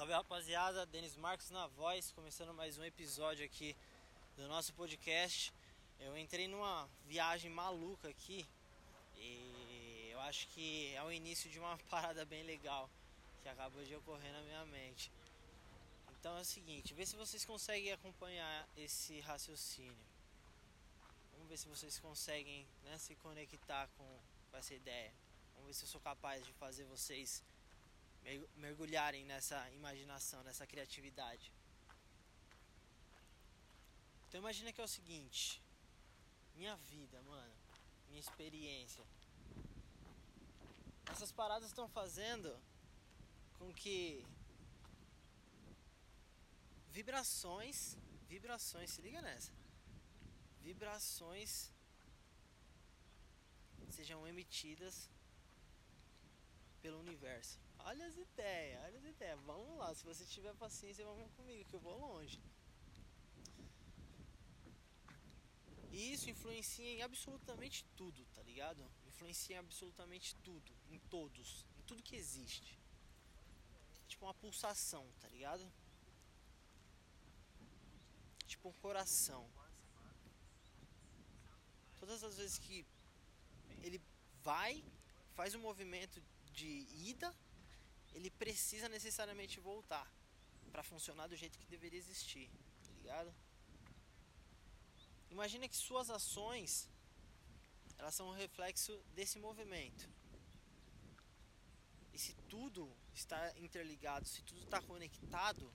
Salve rapaziada, Denis Marcos na voz, começando mais um episódio aqui do nosso podcast. Eu entrei numa viagem maluca aqui e eu acho que é o início de uma parada bem legal que acabou de ocorrer na minha mente. Então é o seguinte, vê se vocês conseguem acompanhar esse raciocínio. Vamos ver se vocês conseguem né, se conectar com, com essa ideia. Vamos ver se eu sou capaz de fazer vocês mergulharem nessa imaginação, nessa criatividade. Então imagina que é o seguinte, minha vida, mano, minha experiência. Essas paradas estão fazendo com que vibrações, vibrações, se liga nessa. Vibrações sejam emitidas pelo universo. Olha as ideias, olha as ideias. Vamos lá, se você tiver paciência, vamos comigo que eu vou longe. E isso influencia em absolutamente tudo, tá ligado? Influencia em absolutamente tudo, em todos, em tudo que existe. Tipo uma pulsação, tá ligado? Tipo um coração. Todas as vezes que ele vai, faz um movimento de ida, ele precisa necessariamente voltar para funcionar do jeito que deveria existir, tá ligado? Imagina que suas ações elas são um reflexo desse movimento. E se tudo está interligado, se tudo está conectado,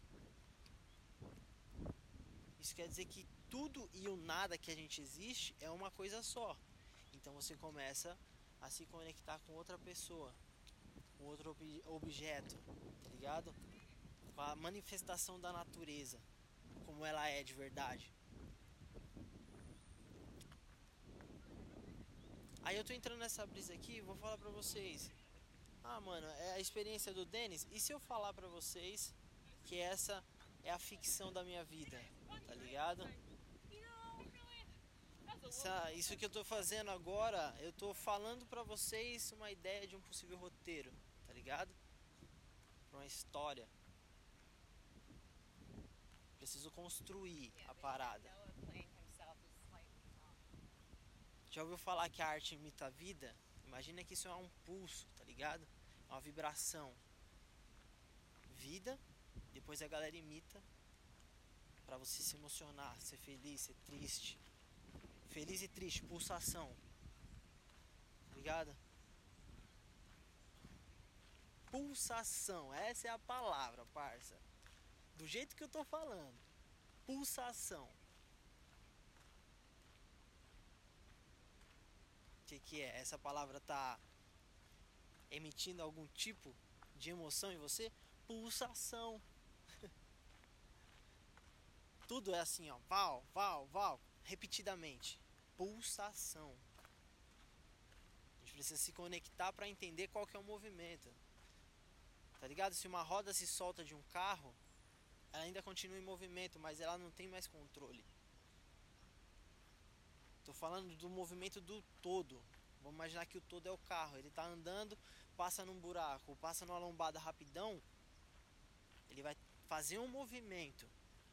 isso quer dizer que tudo e o nada que a gente existe é uma coisa só. Então você começa a se conectar com outra pessoa, com outro ob objeto, tá ligado? Com a manifestação da natureza, como ela é de verdade. Aí eu tô entrando nessa brisa aqui, vou falar pra vocês. Ah, mano, é a experiência do Denis. E se eu falar pra vocês que essa é a ficção da minha vida, tá ligado? Essa, isso que eu tô fazendo agora, eu tô falando pra vocês uma ideia de um possível roteiro, ligado? Pra uma história. Preciso construir a parada. Já ouviu falar que a arte imita a vida? Imagina que isso é um pulso, tá ligado? É uma vibração. Vida, depois a galera imita para você se emocionar, ser feliz, ser triste. Feliz e triste, pulsação. Tá ligado? Pulsação, essa é a palavra, parça. Do jeito que eu tô falando. Pulsação. O que, que é? Essa palavra tá emitindo algum tipo de emoção em você? Pulsação. Tudo é assim, ó, val, val, val, repetidamente. Pulsação. A gente precisa se conectar para entender qual que é o movimento. Tá ligado? Se uma roda se solta de um carro, ela ainda continua em movimento, mas ela não tem mais controle. Tô falando do movimento do todo. Vamos imaginar que o todo é o carro. Ele tá andando, passa num buraco, passa numa lombada rapidão. Ele vai fazer um movimento,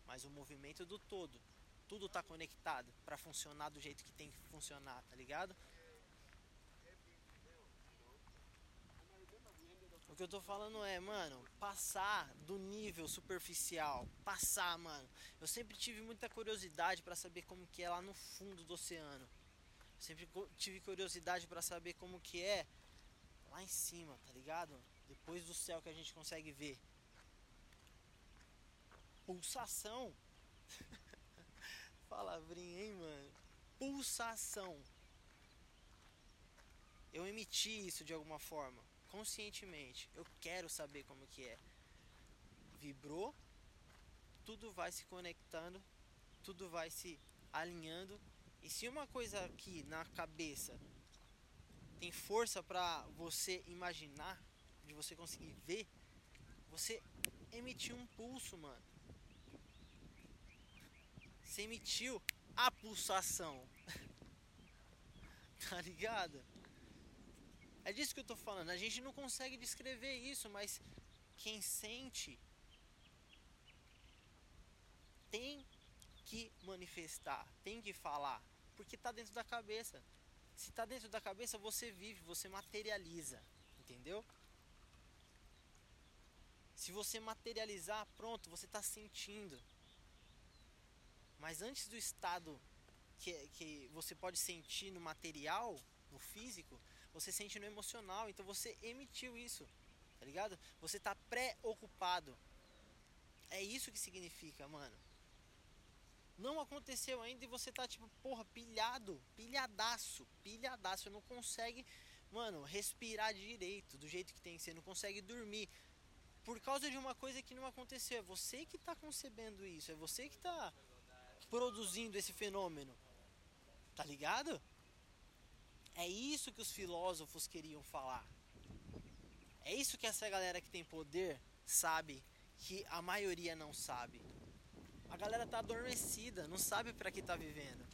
mas o movimento do todo. Tudo tá conectado para funcionar do jeito que tem que funcionar, tá ligado? Que eu tô falando é, mano, passar do nível superficial, passar, mano. Eu sempre tive muita curiosidade para saber como que é lá no fundo do oceano. Sempre tive curiosidade para saber como que é lá em cima, tá ligado? Depois do céu que a gente consegue ver. Pulsação. Palavrinha, hein, mano? Pulsação. Eu emiti isso de alguma forma conscientemente. Eu quero saber como que é. Vibrou, tudo vai se conectando, tudo vai se alinhando. E se uma coisa aqui na cabeça tem força para você imaginar, de você conseguir ver, você emitiu um pulso, mano. Você emitiu a pulsação. tá ligado? É disso que eu tô falando. A gente não consegue descrever isso, mas quem sente tem que manifestar, tem que falar, porque está dentro da cabeça. Se está dentro da cabeça, você vive, você materializa, entendeu? Se você materializar, pronto, você está sentindo. Mas antes do estado que, que você pode sentir no material, no físico, você sente no emocional. Então você emitiu isso, tá ligado? Você está pré-ocupado. É isso que significa, mano. Não aconteceu ainda e você tá tipo, porra, pilhado, pilhadaço, pilhadaço. Não consegue, mano, respirar direito do jeito que tem que ser. Não consegue dormir por causa de uma coisa que não aconteceu. É você que está concebendo isso, é você que está produzindo esse fenômeno. Tá ligado? É isso que os filósofos queriam falar. É isso que essa galera que tem poder sabe que a maioria não sabe. A galera tá adormecida, não sabe para que tá vivendo.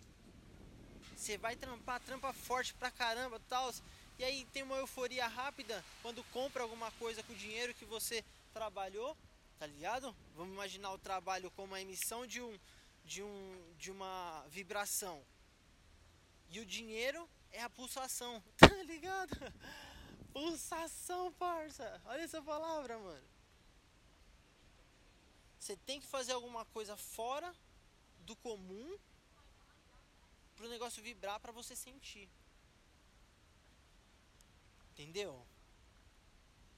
Você vai trampar, trampa forte pra caramba, tal, e aí tem uma euforia rápida quando compra alguma coisa com o dinheiro que você trabalhou, tá ligado? Vamos imaginar o trabalho como a emissão de um de um de uma vibração. E o dinheiro é a pulsação, tá ligado? Pulsação, parça. Olha essa palavra, mano. Você tem que fazer alguma coisa fora do comum para o negócio vibrar para você sentir. Entendeu?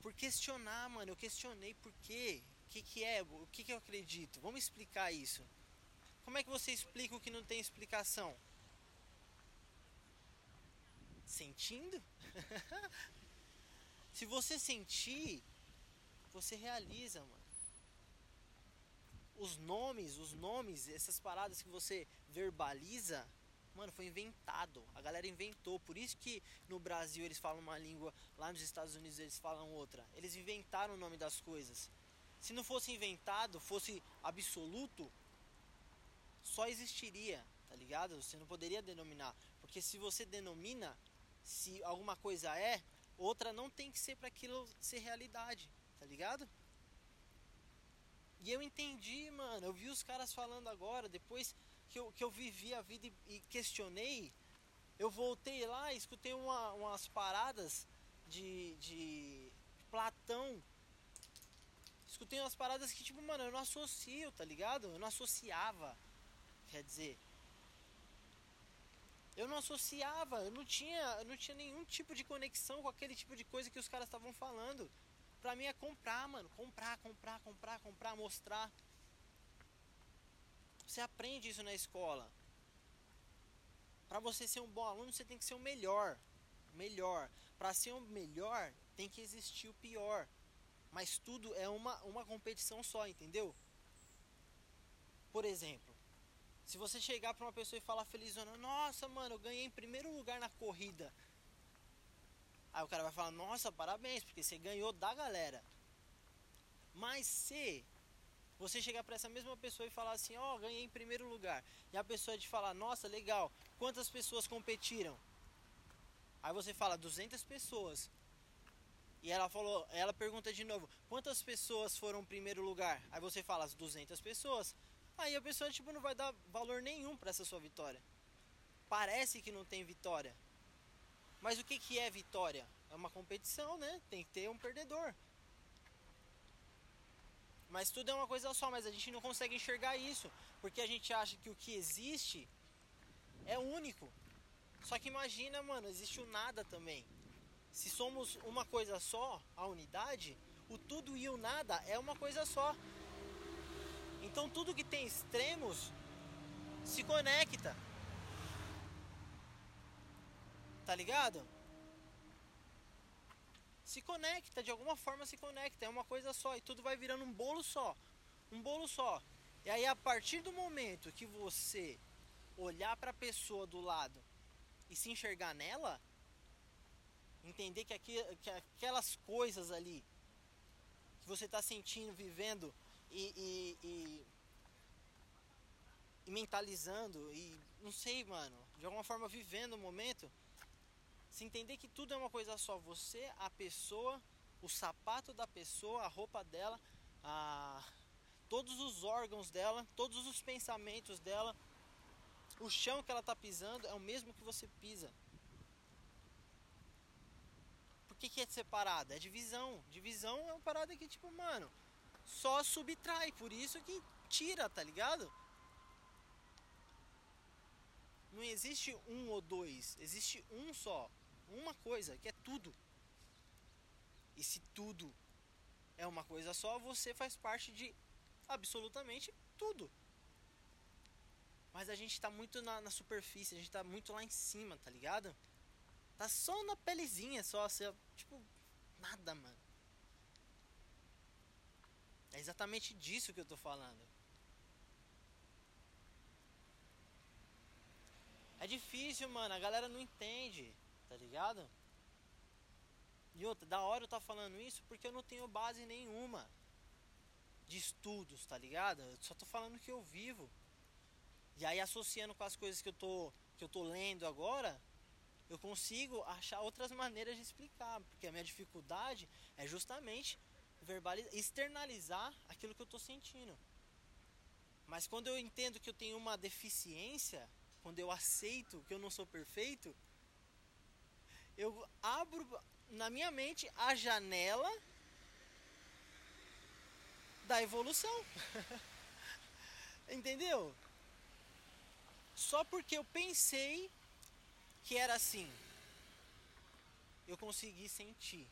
por questionar, mano. Eu questionei por quê? O que, que é? O que, que eu acredito? Vamos explicar isso. Como é que você explica o que não tem explicação? Sentindo? Se você sentir, você realiza, mano. Os nomes, os nomes, essas paradas que você verbaliza, Mano, foi inventado. A galera inventou. Por isso que no Brasil eles falam uma língua, lá nos Estados Unidos eles falam outra. Eles inventaram o nome das coisas. Se não fosse inventado, fosse absoluto, só existiria, tá ligado? Você não poderia denominar. Porque se você denomina, se alguma coisa é, outra não tem que ser para aquilo ser realidade, tá ligado? E eu entendi, mano. Eu vi os caras falando agora, depois que eu, que eu vivi a vida e, e questionei, eu voltei lá e escutei uma, umas paradas de, de Platão. Escutei umas paradas que, tipo, mano, eu não associo, tá ligado? Eu não associava. Quer dizer, eu não associava, eu não tinha, eu não tinha nenhum tipo de conexão com aquele tipo de coisa que os caras estavam falando. Pra mim é comprar, mano, comprar, comprar, comprar, comprar, mostrar. Você aprende isso na escola. Para você ser um bom aluno, você tem que ser o melhor. Melhor. Para ser o melhor, tem que existir o pior. Mas tudo é uma, uma competição só, entendeu? Por exemplo, se você chegar para uma pessoa e falar felizona, nossa, mano, eu ganhei em primeiro lugar na corrida. Aí o cara vai falar, nossa, parabéns, porque você ganhou da galera. Mas se você chegar para essa mesma pessoa e falar assim, ó, oh, ganhei em primeiro lugar. E a pessoa te falar, nossa, legal, quantas pessoas competiram? Aí você fala, 200 pessoas. E ela falou, ela pergunta de novo, quantas pessoas foram em primeiro lugar? Aí você fala, as 200 pessoas. Aí a pessoa tipo não vai dar valor nenhum para essa sua vitória. Parece que não tem vitória. Mas o que que é vitória? É uma competição, né? Tem que ter um perdedor. Mas tudo é uma coisa só, mas a gente não consegue enxergar isso, porque a gente acha que o que existe é único. Só que imagina, mano, existe o nada também. Se somos uma coisa só, a unidade, o tudo e o nada é uma coisa só. Então tudo que tem extremos se conecta. Tá ligado? se conecta, de alguma forma se conecta, é uma coisa só e tudo vai virando um bolo só. Um bolo só. E aí a partir do momento que você olhar para a pessoa do lado e se enxergar nela, entender que, aqui, que aquelas coisas ali que você está sentindo, vivendo e, e, e, e mentalizando e não sei, mano, de alguma forma vivendo o momento, se entender que tudo é uma coisa só, você, a pessoa, o sapato da pessoa, a roupa dela, a todos os órgãos dela, todos os pensamentos dela, o chão que ela está pisando é o mesmo que você pisa. Por que, que é separado? É divisão. Divisão é uma parada que, tipo, mano, só subtrai. Por isso que tira, tá ligado? Não existe um ou dois, existe um só. Uma coisa, que é tudo. E se tudo é uma coisa só, você faz parte de absolutamente tudo. Mas a gente tá muito na, na superfície, a gente tá muito lá em cima, tá ligado? Tá só na pelezinha, só, assim, tipo, nada, mano. É exatamente disso que eu tô falando. É difícil, mano, a galera não entende, tá ligado? E outra, da hora eu tá falando isso porque eu não tenho base nenhuma de estudos, tá ligado? Eu só tô falando que eu vivo. E aí associando com as coisas que eu tô que eu tô lendo agora, eu consigo achar outras maneiras de explicar, porque a minha dificuldade é justamente verbalizar, externalizar aquilo que eu tô sentindo. Mas quando eu entendo que eu tenho uma deficiência, quando eu aceito que eu não sou perfeito, eu abro na minha mente a janela da evolução. Entendeu? Só porque eu pensei que era assim, eu consegui sentir.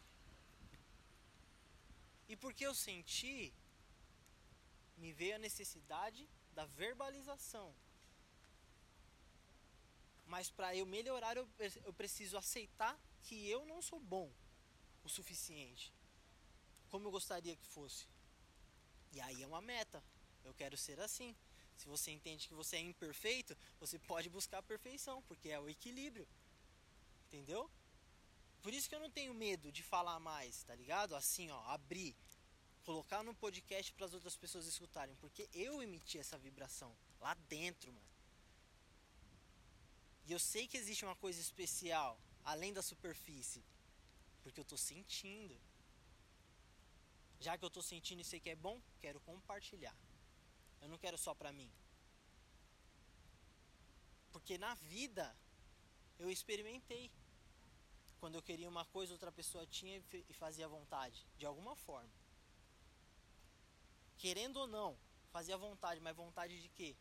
E porque eu senti, me veio a necessidade da verbalização. Mas para eu melhorar, eu, eu preciso aceitar que eu não sou bom o suficiente. Como eu gostaria que fosse. E aí é uma meta. Eu quero ser assim. Se você entende que você é imperfeito, você pode buscar a perfeição, porque é o equilíbrio. Entendeu? Por isso que eu não tenho medo de falar mais, tá ligado? Assim, ó, abrir, colocar no podcast para as outras pessoas escutarem, porque eu emiti essa vibração lá dentro, mano. E eu sei que existe uma coisa especial além da superfície, porque eu tô sentindo. Já que eu tô sentindo e sei que é bom, quero compartilhar. Eu não quero só para mim. Porque na vida eu experimentei. Quando eu queria uma coisa, outra pessoa tinha e fazia vontade, de alguma forma. Querendo ou não, fazia vontade, mas vontade de quê?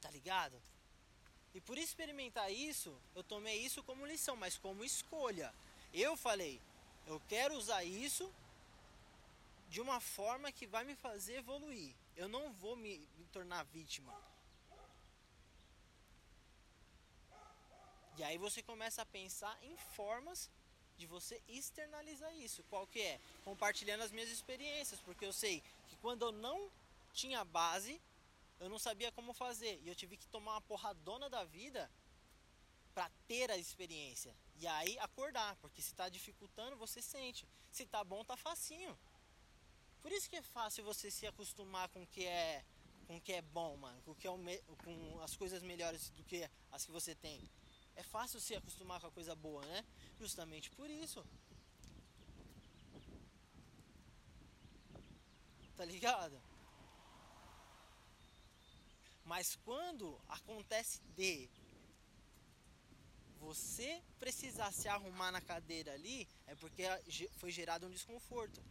Tá ligado? E por experimentar isso, eu tomei isso como lição, mas como escolha. Eu falei, eu quero usar isso de uma forma que vai me fazer evoluir. Eu não vou me, me tornar vítima. E aí você começa a pensar em formas de você externalizar isso. Qual que é? Compartilhando as minhas experiências, porque eu sei que quando eu não tinha base, eu não sabia como fazer e eu tive que tomar uma porradona da vida para ter a experiência. E aí acordar, porque se está dificultando, você sente. Se tá bom, tá facinho. Por isso que é fácil você se acostumar com o que é com o que é bom, mano, com, que é me, com as coisas melhores do que as que você tem. É fácil se acostumar com a coisa boa, né? Justamente por isso. Tá ligado? Mas quando acontece de você precisar se arrumar na cadeira ali, é porque foi gerado um desconforto.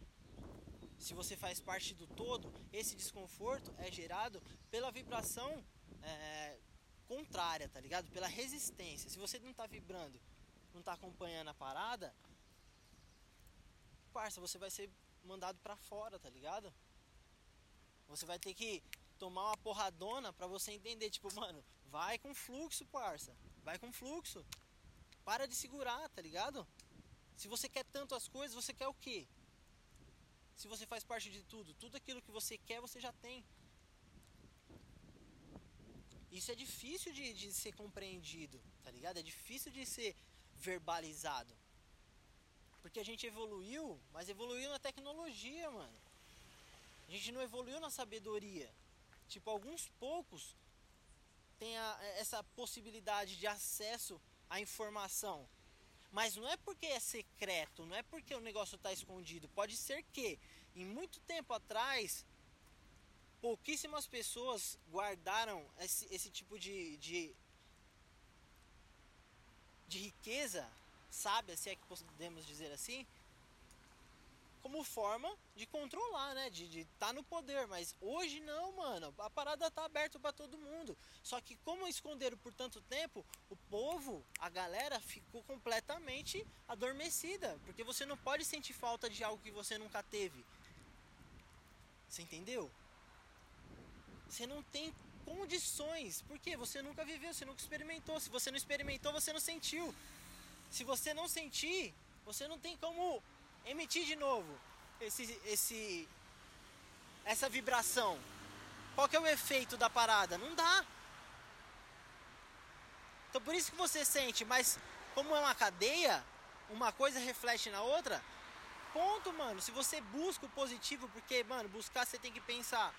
Se você faz parte do todo, esse desconforto é gerado pela vibração é, contrária, tá ligado? Pela resistência. Se você não tá vibrando, não tá acompanhando a parada, parça, você vai ser mandado para fora, tá ligado? Você vai ter que tomar uma porradona para você entender, tipo, mano, vai com fluxo, parça. Vai com fluxo. Para de segurar, tá ligado? Se você quer tanto as coisas, você quer o quê? Se você faz parte de tudo, tudo aquilo que você quer, você já tem. Isso é difícil de, de ser compreendido, tá ligado? É difícil de ser verbalizado. Porque a gente evoluiu, mas evoluiu na tecnologia, mano. A gente não evoluiu na sabedoria. Tipo, alguns poucos têm a, essa possibilidade de acesso à informação. Mas não é porque é secreto, não é porque o negócio está escondido. Pode ser que, em muito tempo atrás, pouquíssimas pessoas guardaram esse, esse tipo de, de, de riqueza, sábia, se é que podemos dizer assim, como forma de controlar, né? De estar tá no poder. Mas hoje não, mano. A parada tá aberta para todo mundo. Só que como esconderam por tanto tempo, o povo, a galera ficou completamente adormecida. Porque você não pode sentir falta de algo que você nunca teve. Você entendeu? Você não tem condições. Porque você nunca viveu, você nunca experimentou. Se você não experimentou, você não sentiu. Se você não sentir, você não tem como emitir de novo esse, esse, essa vibração. Qual que é o efeito da parada? Não dá. Então por isso que você sente, mas como é uma cadeia, uma coisa reflete na outra, ponto, mano. Se você busca o positivo, porque, mano, buscar você tem que pensar.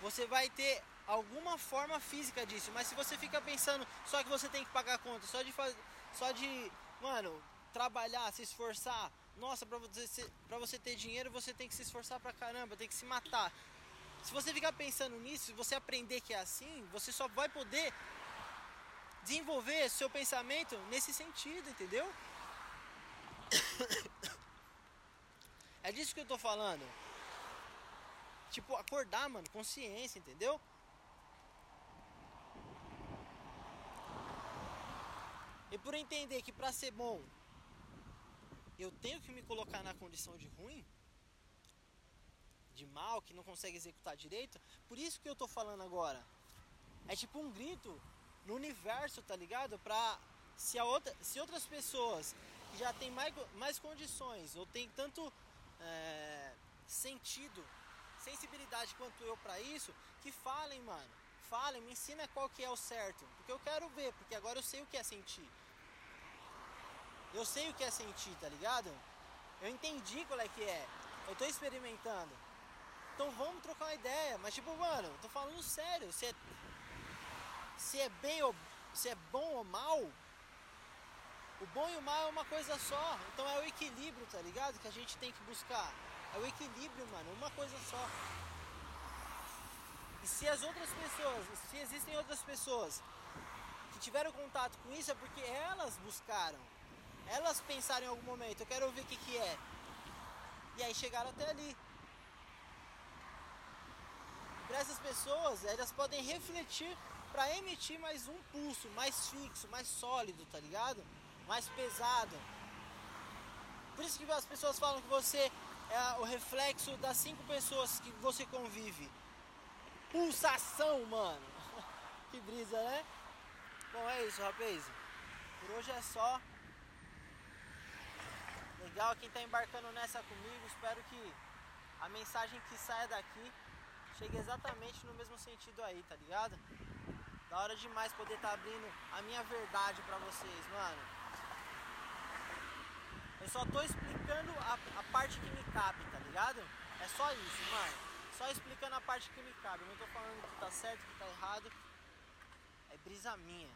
Você vai ter alguma forma física disso, mas se você fica pensando só que você tem que pagar a conta, só de fazer, só de, mano, trabalhar, se esforçar, nossa, para você, pra você ter dinheiro você tem que se esforçar pra caramba, tem que se matar. Se você ficar pensando nisso, se você aprender que é assim, você só vai poder desenvolver seu pensamento nesse sentido, entendeu? É disso que eu tô falando. Tipo, acordar, mano, consciência, entendeu? E por entender que pra ser bom eu tenho que me colocar na condição de ruim, de mal, que não consegue executar direito. Por isso que eu tô falando agora. É tipo um grito no universo, tá ligado? Pra se, a outra, se outras pessoas que já têm mais, mais condições ou tem tanto é, sentido, sensibilidade quanto eu para isso, que falem, mano. Falem, me ensina qual que é o certo. Porque eu quero ver, porque agora eu sei o que é sentir. Eu sei o que é sentir, tá ligado? Eu entendi qual é que é. Eu tô experimentando. Então vamos trocar uma ideia. Mas tipo, mano, tô falando sério. Se é, se é bem ou se é bom ou mal, o bom e o mal é uma coisa só. Então é o equilíbrio, tá ligado? Que a gente tem que buscar. É o equilíbrio, mano. Uma coisa só. E se as outras pessoas, se existem outras pessoas que tiveram contato com isso, é porque elas buscaram elas pensaram em algum momento, eu quero ver o que, que é. E aí chegaram até ali. Para essas pessoas, elas podem refletir para emitir mais um pulso mais fixo, mais sólido, tá ligado? Mais pesado. Por isso que as pessoas falam que você é o reflexo das cinco pessoas que você convive. Pulsação, mano. que brisa, né? Bom, é isso, rapaz. Por hoje é só. Legal quem está embarcando nessa comigo. Espero que a mensagem que saia daqui chegue exatamente no mesmo sentido aí, tá ligado? Da hora demais poder estar tá abrindo a minha verdade para vocês, mano. Eu só tô explicando a, a parte que me cabe, tá ligado? É só isso, mano. Só explicando a parte que me cabe. Eu não tô falando que tá certo, que tá errado. É brisa minha.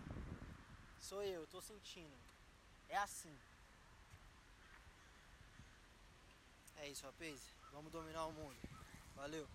Sou eu, tô sentindo. É assim. É isso, rapaz. Vamos dominar o mundo. Valeu.